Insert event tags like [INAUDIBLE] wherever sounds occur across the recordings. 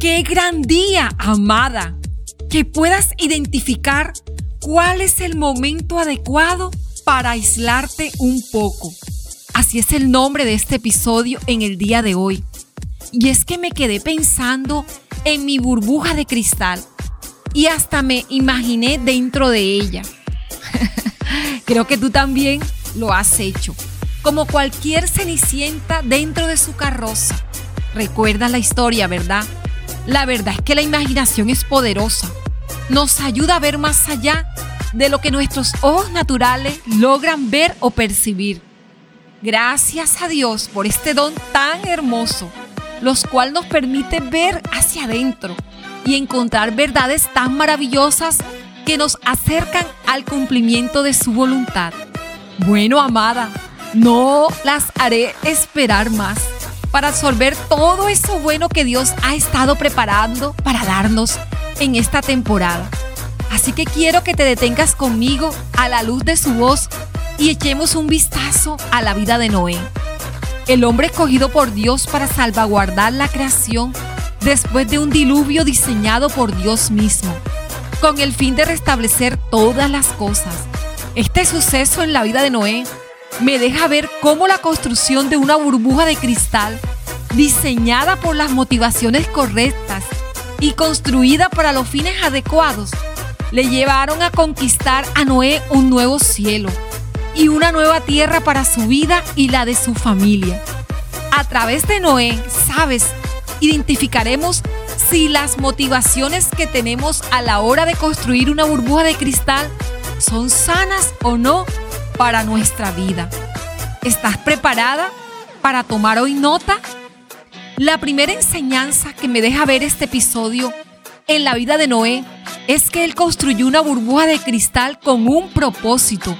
Qué gran día, amada, que puedas identificar cuál es el momento adecuado para aislarte un poco. Así es el nombre de este episodio en el día de hoy. Y es que me quedé pensando en mi burbuja de cristal y hasta me imaginé dentro de ella. [LAUGHS] Creo que tú también lo has hecho. Como cualquier cenicienta dentro de su carroza. Recuerda la historia, ¿verdad? La verdad es que la imaginación es poderosa. Nos ayuda a ver más allá de lo que nuestros ojos naturales logran ver o percibir. Gracias a Dios por este don tan hermoso, los cual nos permite ver hacia adentro y encontrar verdades tan maravillosas que nos acercan al cumplimiento de su voluntad. Bueno, amada, no las haré esperar más para absorber todo eso bueno que Dios ha estado preparando para darnos en esta temporada. Así que quiero que te detengas conmigo a la luz de su voz y echemos un vistazo a la vida de Noé. El hombre escogido por Dios para salvaguardar la creación después de un diluvio diseñado por Dios mismo, con el fin de restablecer todas las cosas. Este suceso en la vida de Noé me deja ver cómo la construcción de una burbuja de cristal, diseñada por las motivaciones correctas y construida para los fines adecuados, le llevaron a conquistar a Noé un nuevo cielo y una nueva tierra para su vida y la de su familia. A través de Noé, sabes, identificaremos si las motivaciones que tenemos a la hora de construir una burbuja de cristal son sanas o no para nuestra vida. ¿Estás preparada para tomar hoy nota? La primera enseñanza que me deja ver este episodio en la vida de Noé es que él construyó una burbuja de cristal con un propósito.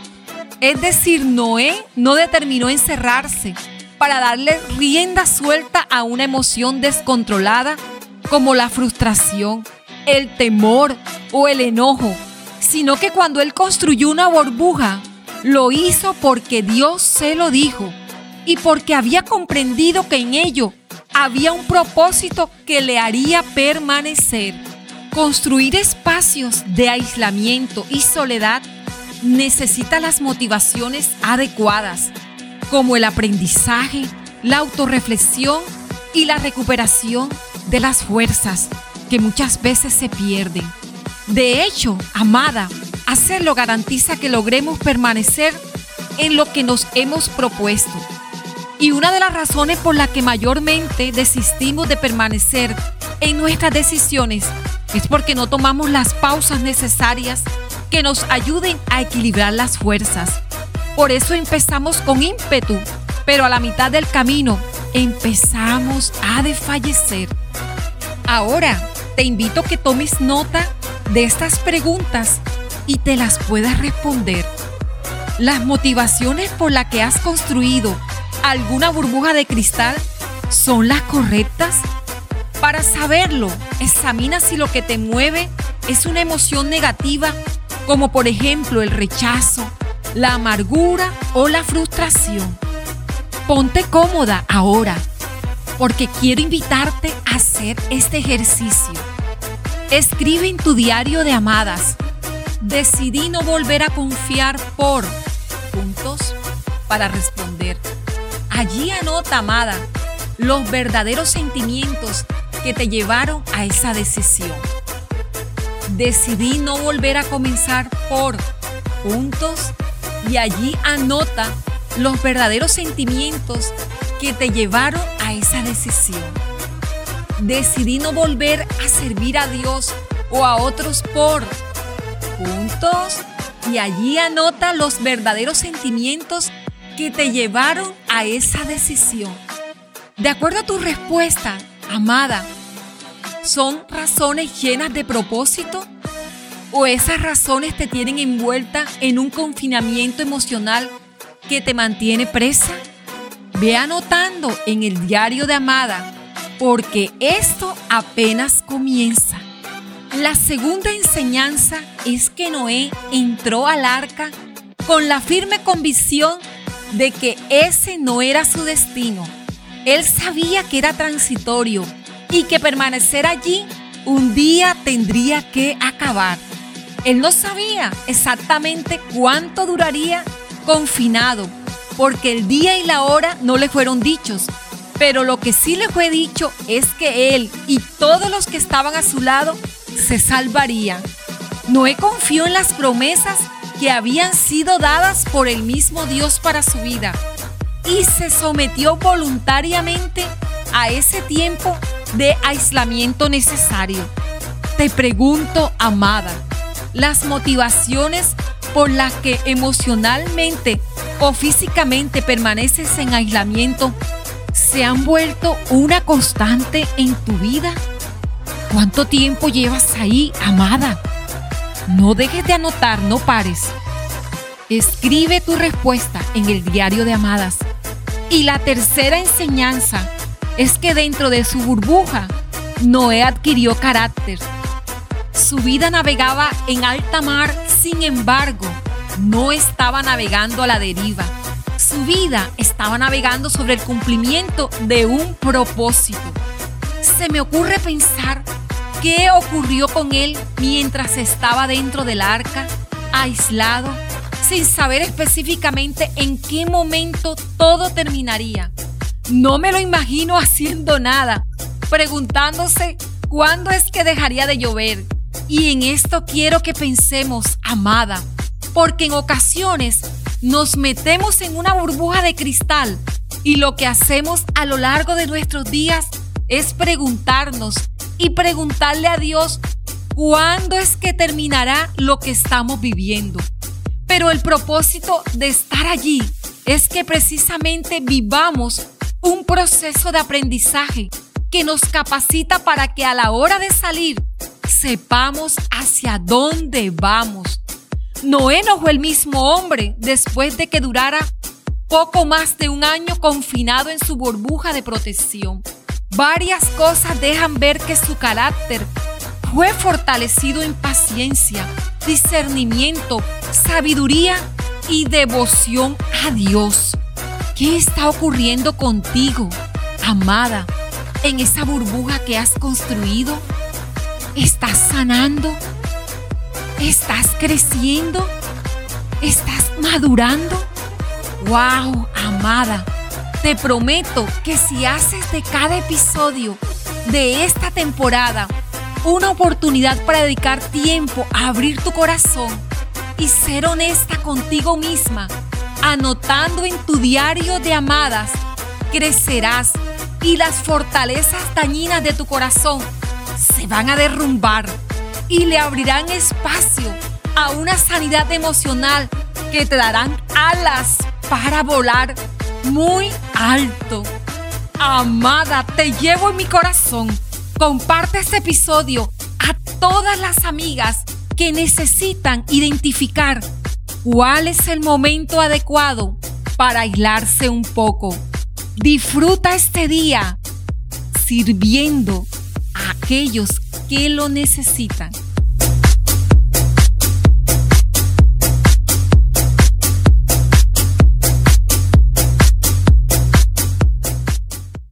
Es decir, Noé no determinó encerrarse para darle rienda suelta a una emoción descontrolada como la frustración, el temor o el enojo, sino que cuando él construyó una burbuja, lo hizo porque Dios se lo dijo y porque había comprendido que en ello había un propósito que le haría permanecer. Construir espacios de aislamiento y soledad necesita las motivaciones adecuadas, como el aprendizaje, la autorreflexión y la recuperación de las fuerzas que muchas veces se pierden. De hecho, amada, hacerlo garantiza que logremos permanecer en lo que nos hemos propuesto. Y una de las razones por las que mayormente desistimos de permanecer en nuestras decisiones es porque no tomamos las pausas necesarias que nos ayuden a equilibrar las fuerzas. Por eso empezamos con ímpetu, pero a la mitad del camino empezamos a desfallecer. Ahora te invito a que tomes nota de estas preguntas y te las puedas responder. Las motivaciones por las que has construido alguna burbuja de cristal son las correctas? Para saberlo, examina si lo que te mueve es una emoción negativa, como por ejemplo el rechazo, la amargura o la frustración. Ponte cómoda ahora, porque quiero invitarte a hacer este ejercicio. Escribe en tu diario de amadas. Decidí no volver a confiar por puntos para responder. Allí anota, amada, los verdaderos sentimientos que te llevaron a esa decisión. Decidí no volver a comenzar por puntos y allí anota los verdaderos sentimientos que te llevaron a esa decisión. Decidí no volver a servir a Dios o a otros por puntos y allí anota los verdaderos sentimientos que te llevaron a esa decisión. De acuerdo a tu respuesta, amada, ¿son razones llenas de propósito? ¿O esas razones te tienen envuelta en un confinamiento emocional que te mantiene presa? Ve anotando en el diario de Amada, porque esto apenas comienza. La segunda enseñanza es que Noé entró al arca con la firme convicción de que ese no era su destino. Él sabía que era transitorio y que permanecer allí un día tendría que acabar. Él no sabía exactamente cuánto duraría confinado, porque el día y la hora no le fueron dichos. Pero lo que sí le fue dicho es que él y todos los que estaban a su lado se salvarían. Noé confió en las promesas que habían sido dadas por el mismo Dios para su vida y se sometió voluntariamente a ese tiempo de aislamiento necesario. Te pregunto, amada, las motivaciones por las que emocionalmente o físicamente permaneces en aislamiento se han vuelto una constante en tu vida? ¿Cuánto tiempo llevas ahí, amada? No dejes de anotar, no pares. Escribe tu respuesta en el diario de amadas. Y la tercera enseñanza es que dentro de su burbuja, Noé adquirió carácter su vida navegaba en alta mar, sin embargo, no estaba navegando a la deriva. Su vida estaba navegando sobre el cumplimiento de un propósito. Se me ocurre pensar qué ocurrió con él mientras estaba dentro del arca, aislado, sin saber específicamente en qué momento todo terminaría. No me lo imagino haciendo nada, preguntándose cuándo es que dejaría de llover, y en esto quiero que pensemos, amada, porque en ocasiones nos metemos en una burbuja de cristal y lo que hacemos a lo largo de nuestros días es preguntarnos y preguntarle a Dios cuándo es que terminará lo que estamos viviendo. Pero el propósito de estar allí es que precisamente vivamos un proceso de aprendizaje que nos capacita para que a la hora de salir sepamos hacia dónde vamos. Noé no fue el mismo hombre después de que durara poco más de un año confinado en su burbuja de protección. Varias cosas dejan ver que su carácter fue fortalecido en paciencia, discernimiento, sabiduría y devoción a Dios. ¿Qué está ocurriendo contigo, amada, en esa burbuja que has construido? ¿Estás sanando? ¿Estás creciendo? ¿Estás madurando? ¡Wow, amada! Te prometo que si haces de cada episodio de esta temporada una oportunidad para dedicar tiempo a abrir tu corazón y ser honesta contigo misma, anotando en tu diario de amadas, crecerás y las fortalezas dañinas de tu corazón se van a derrumbar y le abrirán espacio a una sanidad emocional que te darán alas para volar muy alto. Amada, te llevo en mi corazón. Comparte este episodio a todas las amigas que necesitan identificar cuál es el momento adecuado para aislarse un poco. Disfruta este día sirviendo aquellos que lo necesitan.